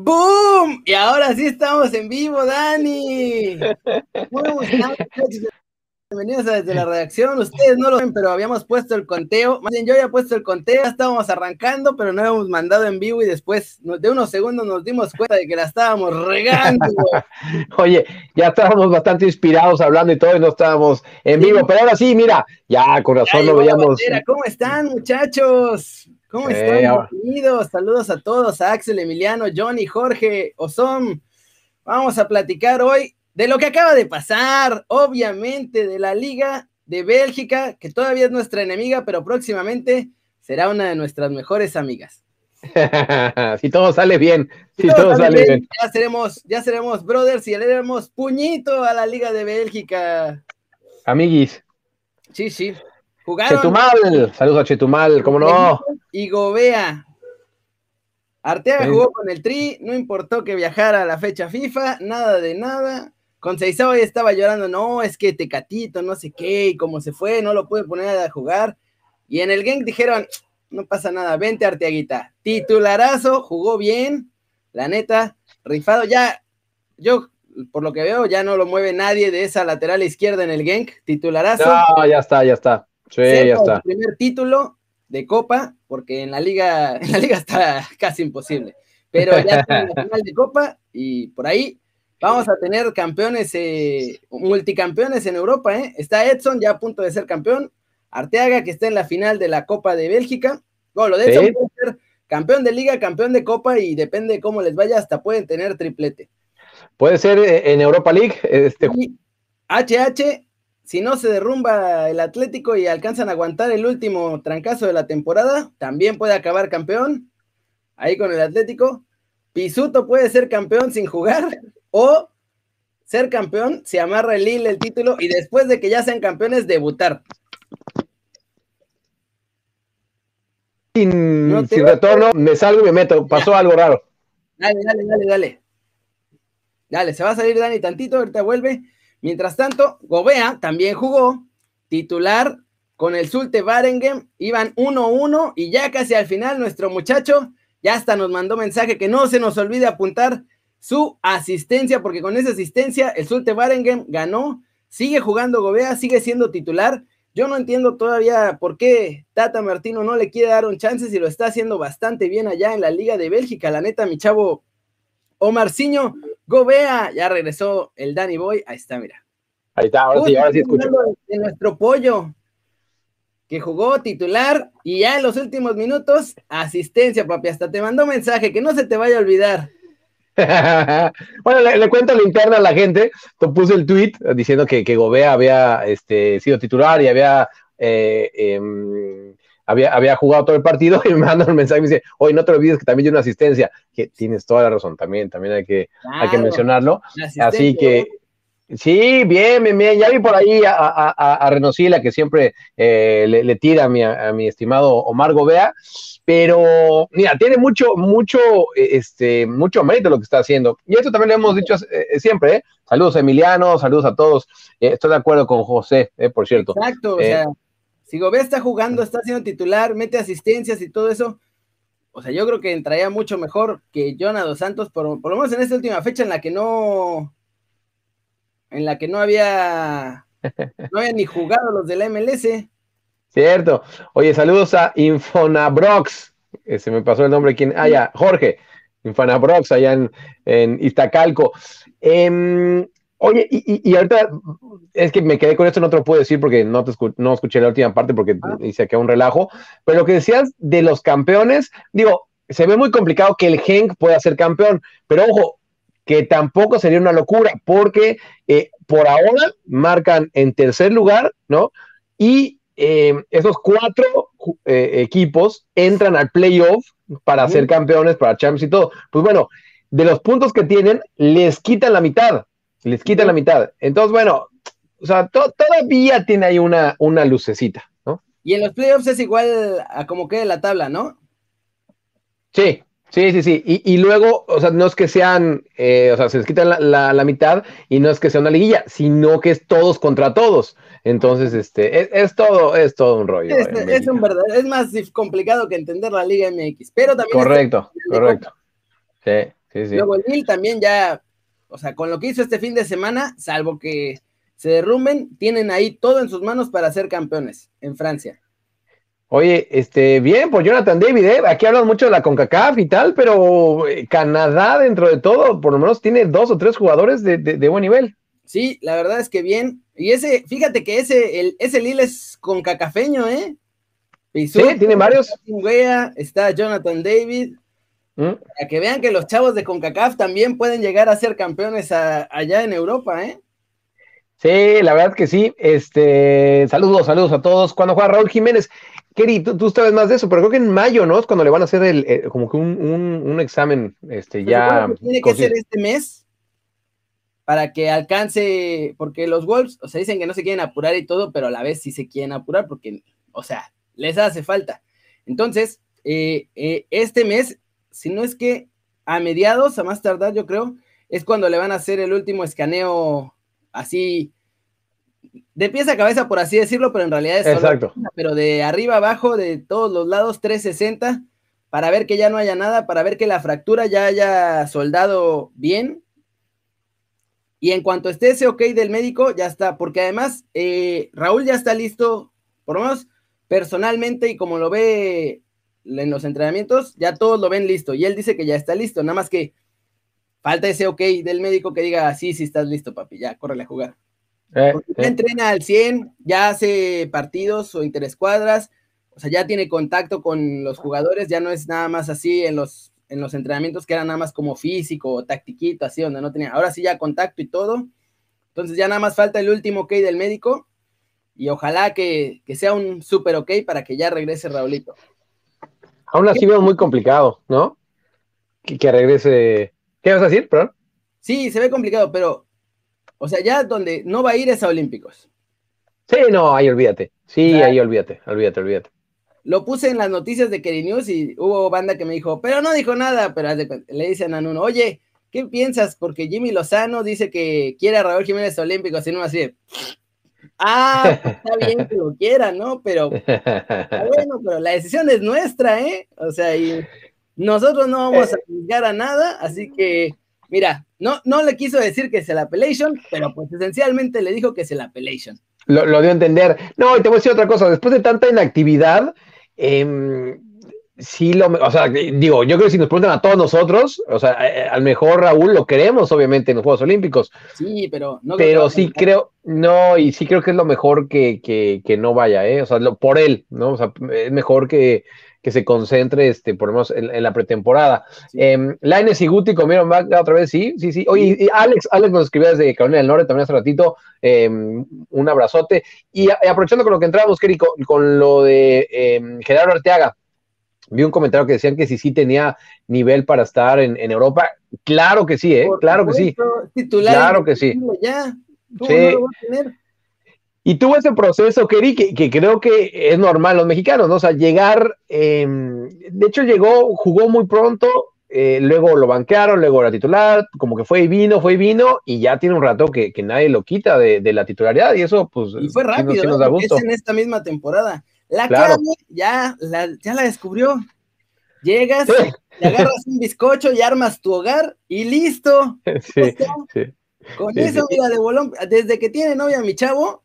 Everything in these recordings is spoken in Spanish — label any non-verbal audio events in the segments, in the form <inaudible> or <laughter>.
¡Boom! Y ahora sí estamos en vivo, Dani. <laughs> Bienvenidos a desde la redacción. Ustedes no lo ven, pero habíamos puesto el conteo. Más bien, yo había puesto el conteo, estábamos arrancando, pero no habíamos mandado en vivo y después de unos segundos nos dimos cuenta de que la estábamos regando. <laughs> Oye, ya estábamos bastante inspirados hablando y todo y no estábamos en vivo, pero ahora sí, mira, ya con razón lo veíamos. ¿Cómo están, muchachos? ¿Cómo están? Bienvenidos. Saludos a todos, a Axel, Emiliano, Johnny, Jorge, Osom. Vamos a platicar hoy de lo que acaba de pasar, obviamente, de la Liga de Bélgica, que todavía es nuestra enemiga, pero próximamente será una de nuestras mejores amigas. <laughs> si todo sale bien, si, todo, sale bien, Ya seremos, ya seremos brothers y le daremos puñito a la Liga de Bélgica. Amiguis. Sí, sí. Chetumal, saludos a Chetumal, ¿cómo no? Y Gobea. Arteaga jugó con el Tri, no importó que viajara a la fecha FIFA, nada de nada. Con Seizao ya estaba llorando, no, es que Tecatito, no sé qué, y como se fue, no lo puede poner a jugar. Y en el Genk dijeron, no pasa nada, vente Arteaguita. Titularazo, jugó bien, la neta, rifado. Ya, yo por lo que veo, ya no lo mueve nadie de esa lateral izquierda en el Genk, titularazo. No, ya está, ya está. Sí, ya está. El primer título de Copa, porque en la liga, <laughs> en la liga está casi imposible. Pero ya está en la <laughs> final de Copa y por ahí vamos a tener campeones, eh, multicampeones en Europa, ¿eh? Está Edson ya a punto de ser campeón, Arteaga que está en la final de la Copa de Bélgica. Bueno, lo de Edson puede ser campeón de liga, campeón de Copa y depende de cómo les vaya, hasta pueden tener triplete. Puede ser eh, en Europa League. Este... HH si no se derrumba el Atlético y alcanzan a aguantar el último trancazo de la temporada, también puede acabar campeón. Ahí con el Atlético. Pisuto puede ser campeón sin jugar o ser campeón si amarra el Lille el título y después de que ya sean campeones debutar. Sin, retorno, me salgo y me meto. Pasó algo raro. Dale, dale, dale, dale. Dale, se va a salir Dani tantito, ahorita vuelve. Mientras tanto, Gobea también jugó titular con el Sulte Varengen, iban 1-1 y ya casi al final nuestro muchacho ya hasta nos mandó mensaje que no se nos olvide apuntar su asistencia, porque con esa asistencia el Sulte Varengen ganó, sigue jugando Gobea, sigue siendo titular. Yo no entiendo todavía por qué Tata Martino no le quiere dar un chance si lo está haciendo bastante bien allá en la Liga de Bélgica. La neta, mi chavo Omarciño Gobea, ya regresó el Danny Boy, ahí está, mira. Ahí está, ahora sí, ahora sí escucho. De nuestro pollo, que jugó titular y ya en los últimos minutos, asistencia, papi, hasta te mandó mensaje, que no se te vaya a olvidar. <laughs> bueno, le, cuento la interna a la gente, te puse el tweet diciendo que, que Gobea había este, sido titular y había eh, em, había, había jugado todo el partido <laughs> y me manda un mensaje y me dice, oye, no te olvides que también dio una asistencia, que tienes toda la razón, también, también hay que, hay que mencionarlo. Así que, sí, bien, bien, bien, ya vi por ahí a, a, a Renosila, que siempre eh, le, tira a mi, a mi estimado Omar Gobea, pero mira, tiene mucho, mucho, este, mucho mérito lo que está haciendo. Y esto también lo hemos dicho eh, siempre, ¿eh? Saludos a Emiliano, saludos a todos. estoy de acuerdo con José, por cierto. Exacto, o sea, si Gobea está jugando, está siendo titular, mete asistencias y todo eso, o sea, yo creo que entraría mucho mejor que Jonah dos Santos, por, lo menos en esta última fecha en la que no, en la que no había, <laughs> no había ni jugado los de la MLS. Cierto. Oye, saludos a Infonabrox. Eh, se me pasó el nombre. ¿Quién? Ah, ya, Jorge. Infonabrox, allá en, en Iztacalco. Eh, Oye, y, y, ahorita es que me quedé con esto, no te lo puedo decir porque no, te no escuché la última parte porque ah. hice que un relajo, pero lo que decías de los campeones, digo, se ve muy complicado que el Genk pueda ser campeón, pero ojo, que tampoco sería una locura porque eh, por ahora marcan en tercer lugar, ¿no? Y eh, esos cuatro eh, equipos entran al playoff para ser campeones, para Champions y todo. Pues bueno, de los puntos que tienen, les quitan la mitad les quita la mitad. Entonces, bueno, o sea, todavía tiene ahí una, una lucecita, ¿no? Y en los playoffs es igual a como quede la tabla, ¿no? Sí, sí, sí, sí. Y, luego, o sea, no es que sean, eh, o sea, se les quita la, mitad y no es que sea una liguilla, sino que es todos contra todos. Entonces, este, es, todo, es todo un rollo. Es, un verdad, es más complicado que entender la Liga MX, pero también. Correcto, correcto. Sí. Luego el Lille también ya, o sea, con lo que hizo este fin de semana, salvo que se derrumben, tienen ahí todo en sus manos para ser campeones en Francia. Oye, este, bien, pues Jonathan David, ¿eh? aquí hablan mucho de la CONCACAF y tal, pero eh, Canadá dentro de todo, por lo menos tiene dos o tres jugadores de, buen nivel. Sí, la verdad es que bien. Y ese, fíjate que ese, el, ese Lille es concacafeño, ¿eh? sí, tiene varios. Está Jonathan David. ¿Mm? Para que vean que los chavos de CONCACAF también pueden llegar a ser campeones allá en Europa, ¿eh? Sí, la verdad que sí. Este, saludos, saludos a todos. Cuando juega Raúl Jiménez, Kerry, tú, sabes más de eso, pero creo que en mayo, ¿no? Es cuando le van a hacer el, eh, como que un, examen, este, ya. tiene que ser este mes para que alcance, porque los Wolves, o sea, dicen que no se quieren apurar y todo, pero a la vez sí se quieren apurar porque, o sea, les hace falta. Entonces, eh, eh, este mes, si no es que a mediados, a más tardar, yo creo, es cuando le van a hacer el último escaneo así de pieza a cabeza, por así decirlo, pero en realidad es Exacto. pero de arriba abajo, de todos los lados, 360, para ver que ya no haya nada, para ver que la fractura ya haya soldado bien. Y en cuanto esté ese ok del médico, ya está, porque además eh, Raúl ya está listo, por lo menos personalmente y como lo ve en los entrenamientos, ya todos lo ven listo. Y él dice que ya está listo, nada más que falta ese ok del médico que diga, sí, sí estás listo, papi, ya, córrele a jugar. Eh, ya eh. entrena al 100, ya hace partidos o interescuadras, o sea, ya tiene contacto con los jugadores, ya no es nada más así en los, en los entrenamientos que era nada más como físico o tactiquito, así, donde no tenía, ahora sí ya contacto y todo. Entonces ya nada más falta el último ok del médico y ojalá que, sea un super ok para que ya regrese Raulito. Aún así veo muy complicado, ¿no? Que, que regrese. ¿Qué vas a decir, perdón? Sí, se ve complicado, pero o sea, ya donde no va a ir es a Olímpicos. Sí, no, ahí olvídate. Sí, ahí olvídate, olvídate, olvídate. Lo puse en las noticias de Keri News y hubo banda que me dijo, pero no dijo nada, pero le dicen a Nuno, oye, ¿qué piensas? Porque Jimmy Lozano dice que quiere a Raúl Jiménez Olímpicos, y no así ah, pues está bien que lo quiera, ¿no? Pero, bueno, pero la decisión es nuestra, ¿eh? O sea, y nosotros no vamos a juzgar a nada, así que Mira, no, no le quiso decir que es el appellation, pero pues esencialmente le dijo que es el appellation. Lo, lo dio a entender. No, y te voy a decir otra cosa. Después de tanta inactividad, eh, sí lo, o sea, digo, yo creo que si nos preguntan a todos nosotros, o sea, eh, eh, al mejor Raúl lo queremos, obviamente, en los Juegos Olímpicos. Sí, pero no. Pero sí creo, no, y sí creo que es lo mejor que, que, que no vaya, ¿eh? O sea, por él, ¿no? O sea, es mejor que, que se concentre, este, por lo menos en, la pretemporada. Sí. Eh, Laines y Guti comieron otra vez, sí, sí, sí. Oye, y Alex, Alex nos escribió desde Carolina del Norte también hace ratito, em, un abrazote. Y, aprovechando con lo que entramos, Keri, con, lo de em, Gerardo Arteaga, vi un comentario que decían que si sí tenía nivel para estar en, Europa. Claro que sí, ¿eh? claro que sí. claro que sí. Ya. sí. Y tuvo ese proceso, Kerry, que, creo que es normal los mexicanos, ¿no? O sea, llegar, em, de hecho llegó, jugó muy pronto, eh, luego lo banquearon, luego era titular, como que fue y vino, fue y vino, y ya tiene un rato que, nadie lo quita de, la titularidad, y eso, pues. Y fue rápido, nos, da gusto. es en esta misma temporada. La claro. ya la, ya la descubrió. Llegas, te agarras un bizcocho y armas tu hogar, y listo. <laughs> Sí, sí. Con eso, mira, de bolón, desde que tiene novia mi chavo,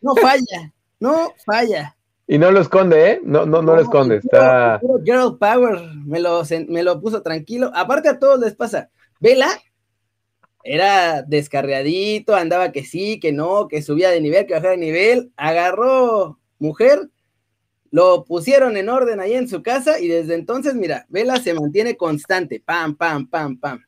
no <laughs> falla, no falla. Y no lo esconde, ¿eh? No, no, no, lo esconde. Está. Girl Power me lo, me lo puso tranquilo. Aparte a todos les pasa. Vela era descarriadito, andaba que sí, que no, que subía de nivel, que bajaba de nivel. Agarró mujer, lo pusieron en orden ahí en su casa y desde entonces, mira, Vela se mantiene constante. Pam, pam, pam, pam.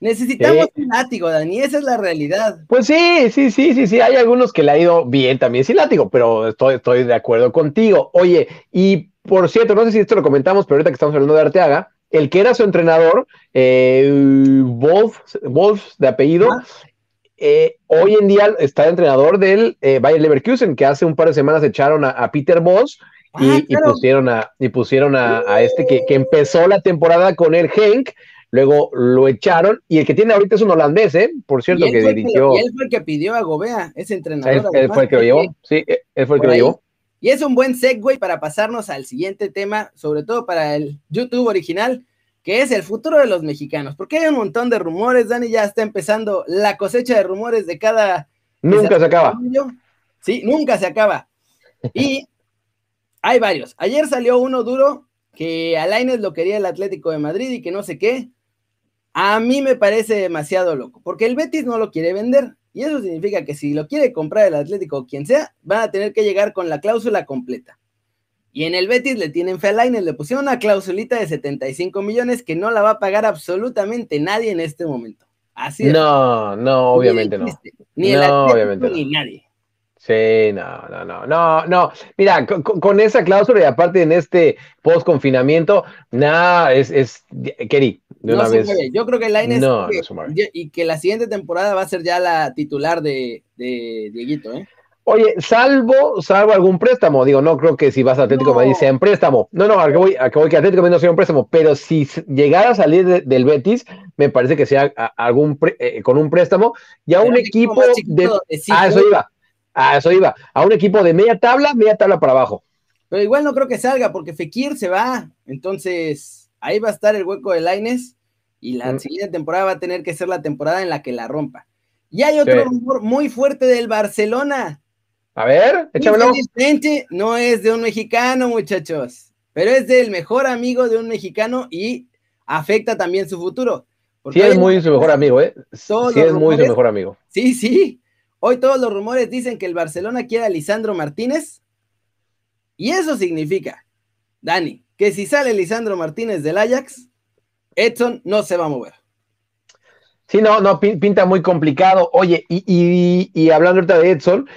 Necesitamos un látigo, Dani, esa es la realidad. Pues sí, sí, sí, sí, sí, hay algunos que le ha ido bien también sin látigo, pero estoy, estoy de acuerdo contigo. Oye, y por cierto, no sé si esto lo comentamos, pero ahorita que estamos hablando de Arteaga, el que era su entrenador, eh, Wolf, Wolf de apellido, eh, hoy en día está de entrenador del eh, Bayer Leverkusen, que hace un par de semanas echaron a, Peter Boss y, ah, pusieron a, y pusieron a, este que, que, empezó la temporada con el Henk luego lo echaron, y el que tiene ahorita es un holandés, ¿eh? Por cierto, que dirigió. y él fue el que pidió a Gobea, ese entrenador. Él, fue el que lo llevó, sí, él fue el que lo llevó. Y es un buen segue para pasarnos al siguiente tema, sobre todo para el YouTube original, que es el futuro de los mexicanos, porque hay un montón de rumores, Dani ya está empezando la cosecha de rumores de cada... Nunca se acaba. Sí, nunca se acaba. Y <laughs> hay varios. Ayer salió uno duro que Alaines lo quería el Atlético de Madrid y que no sé qué. A mí me parece demasiado loco, porque el Betis no lo quiere vender. Y eso significa que si lo quiere comprar el Atlético o quien sea, van a tener que llegar con la cláusula completa. Y en el Betis le tienen fe a Lainez, le pusieron una clausulita de 75 millones que no la va a pagar absolutamente nadie en este momento. Así es. No, no, obviamente no. Ni el Atlético, ni nadie. Sí, no, no, no, no, no. Mira, con, esa cláusula y aparte en este post confinamiento, nada, es, es, Kerry, de una vez. Yo creo que Lainez no, y que la siguiente temporada va a ser ya la titular de, de Dieguito, ¿eh? Oye, salvo, salvo algún préstamo, digo, no creo que si vas a Atlético no. Madrid sea en préstamo. No, no, acá voy, voy que Atlético Madrid no sea un préstamo, pero si llegara a salir del Betis, me parece que sea algún eh, con un préstamo y a un equipo, de, a eso iba, a eso iba, a un equipo de media tabla, media tabla para abajo. Pero igual no creo que salga porque Fekir se va, entonces ahí va a estar el hueco de Laines y la mm. siguiente temporada va a tener que ser la temporada en la que la rompa. Y hay otro rumor muy fuerte del Barcelona. A ver, échamelo. No es de un mexicano, muchachos, pero es del mejor amigo de un mexicano y afecta también su futuro. Sí, es muy su mejor amigo, ¿eh? Sí, es muy su mejor amigo. Sí, sí. Hoy todos los rumores dicen que el Barcelona quiere a Lisandro Martínez. Y eso significa, Dani, que si sale Lisandro Martínez del Ajax, Edson no se va a mover. Sí, no, no, pinta muy complicado. Oye, y, y, y hablando ahorita de Edson,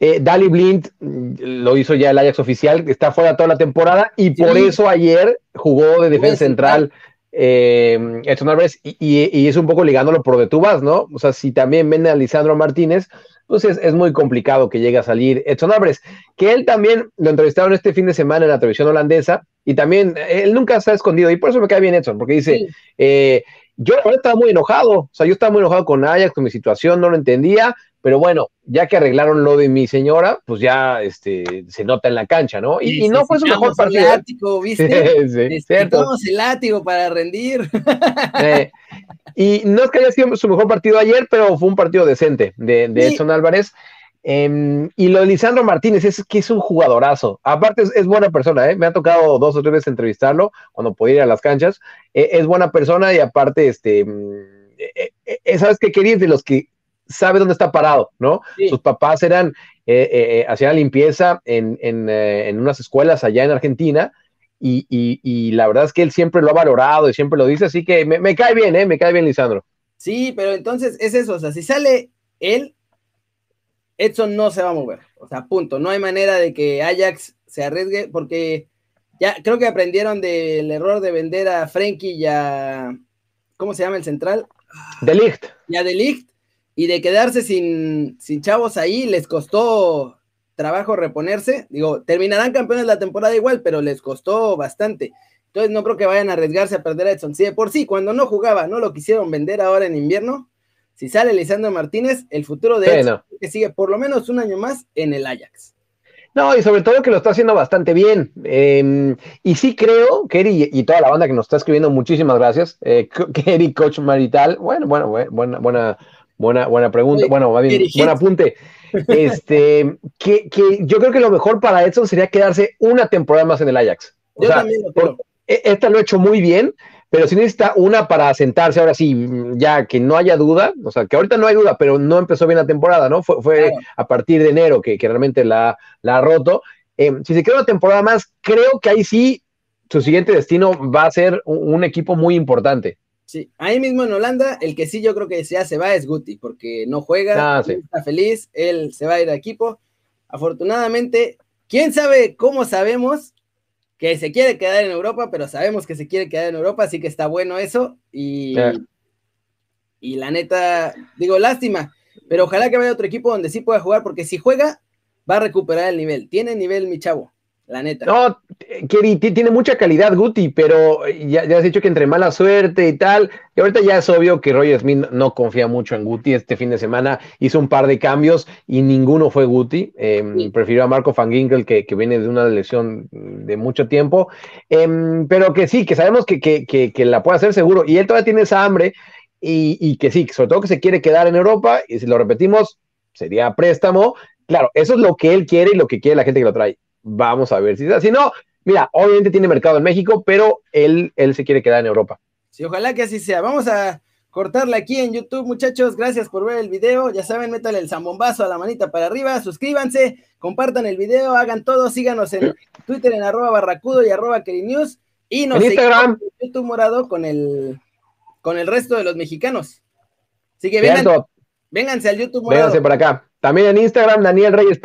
eh, Dali Blind mm, lo hizo ya el Ajax oficial, está fuera toda la temporada y por eso ayer jugó de defensa central eh, Edson Álvarez y, es un poco ligándolo por de tú vas, ¿no? O sea, si también vende a Lisandro Martínez, pues es, muy complicado que llegue a salir Edson Álvarez, que él también lo entrevistaron este fin de semana en la televisión holandesa y también él nunca se ha escondido y por eso me cae bien Edson, porque dice, eh, yo estaba muy enojado, o sea, yo estaba muy enojado con Ajax, con mi situación, no lo entendía, pero bueno, ya que arreglaron lo de mi señora, pues ya este, se nota en la cancha, ¿no? Y, no fue su mejor partido. El ¿eh? látigo, ¿viste? <laughs> sí, cierto. el látigo para rendir. <laughs> Eh, y no es que haya sido su mejor partido ayer, pero fue un partido decente de, de Edson Álvarez. Em, y lo de Lisandro Martínez es que es un jugadorazo. Aparte, es, buena persona, ¿eh? Me ha tocado dos o tres veces entrevistarlo cuando podía ir a las canchas. Eh, es buena persona y aparte, este, mm, ¿sabes qué quería? De los que sabe dónde está parado, ¿no? Sus papás eran, eh, eh, hacían limpieza en, eh, en, unas escuelas allá en Argentina y, y, la verdad es que él siempre lo ha valorado y siempre lo dice, así que me, cae bien, ¿eh? Me cae bien Lisandro. Sí, pero entonces es eso, o sea, si sale él, Edson no se va a mover, o sea, punto, no hay manera de que Ajax se arriesgue porque ya creo que aprendieron del error de vender a Frenkie y a, ¿cómo se llama el central? De Ligt. Y a De Ligt, y de quedarse sin, sin chavos ahí, les costó trabajo reponerse. Digo, terminarán campeones la temporada igual, pero les costó bastante. Entonces no creo que vayan a arriesgarse a perder a Edson. Si de por sí, cuando no jugaba, no lo quisieron vender ahora en invierno, si sale Lisandro Martínez, el futuro de Edson que sigue por lo menos un año más en el Ajax. No, y sobre todo que lo está haciendo bastante bien. Em, y sí creo, Kerry y, toda la banda que nos está escribiendo, muchísimas gracias. Eh, <laughs> Kerry, Coach Marital, bueno, bueno, buena, buena, Buena, buena pregunta, bueno, buen apunte. <laughs> Este, que, que, yo creo que lo mejor para Edson sería quedarse una temporada más en el Ajax. O sea, e, Esta lo ha hecho muy bien, pero si necesita una para sentarse ahora sí, ya que no haya duda, o sea, que ahorita no hay duda, pero no empezó bien la temporada, ¿no? Fue, fue a partir de enero que, que realmente la, la ha roto. Em, si se queda una temporada más, creo que ahí sí su siguiente destino va a ser un equipo muy importante. Sí, ahí mismo en Holanda, el que sí yo creo que ya se va es Guti, porque no juega, ah, está feliz, él se va a ir a equipo. Afortunadamente, quién sabe cómo sabemos que se quiere quedar en Europa, pero sabemos que se quiere quedar en Europa, así que está bueno eso. Y, y la neta, digo, lástima, pero ojalá que vaya otro equipo donde sí pueda jugar, porque si juega, va a recuperar el nivel. Tiene nivel, mi chavo. La neta. No, Keri, tiene mucha calidad Guti, pero ya, ya, has dicho que entre mala suerte y tal, y ahorita ya es obvio que Roger Smith no confía mucho en Guti. Este fin de semana hizo un par de cambios y ninguno fue Guti. Eh, Prefirió a Marco Van Ginkel, que, que, viene de una lesión de mucho tiempo, eh, pero que sí, que sabemos que, que, que, la puede hacer seguro. Y él todavía tiene esa hambre y, y que sí, sobre todo que se quiere quedar en Europa, y si lo repetimos, sería préstamo. Claro, eso es lo que él quiere y lo que quiere la gente que lo trae Vamos a ver si Si no, mira, obviamente tiene mercado en México, pero él, él se quiere quedar en Europa. Sí, ojalá que así sea. Vamos a cortarle aquí en YouTube, muchachos. Gracias por ver el video. Ya saben, métale el zambombazo a la manita para arriba, suscríbanse, compartan el video, hagan todo, síganos en Twitter en arroba barracudo y arroba news y nos en Instagram en YouTube morado con el con el resto de los mexicanos. Así que vengan, vénganse al YouTube morado. Vénganse para acá. También en Instagram, Daniel Reyes.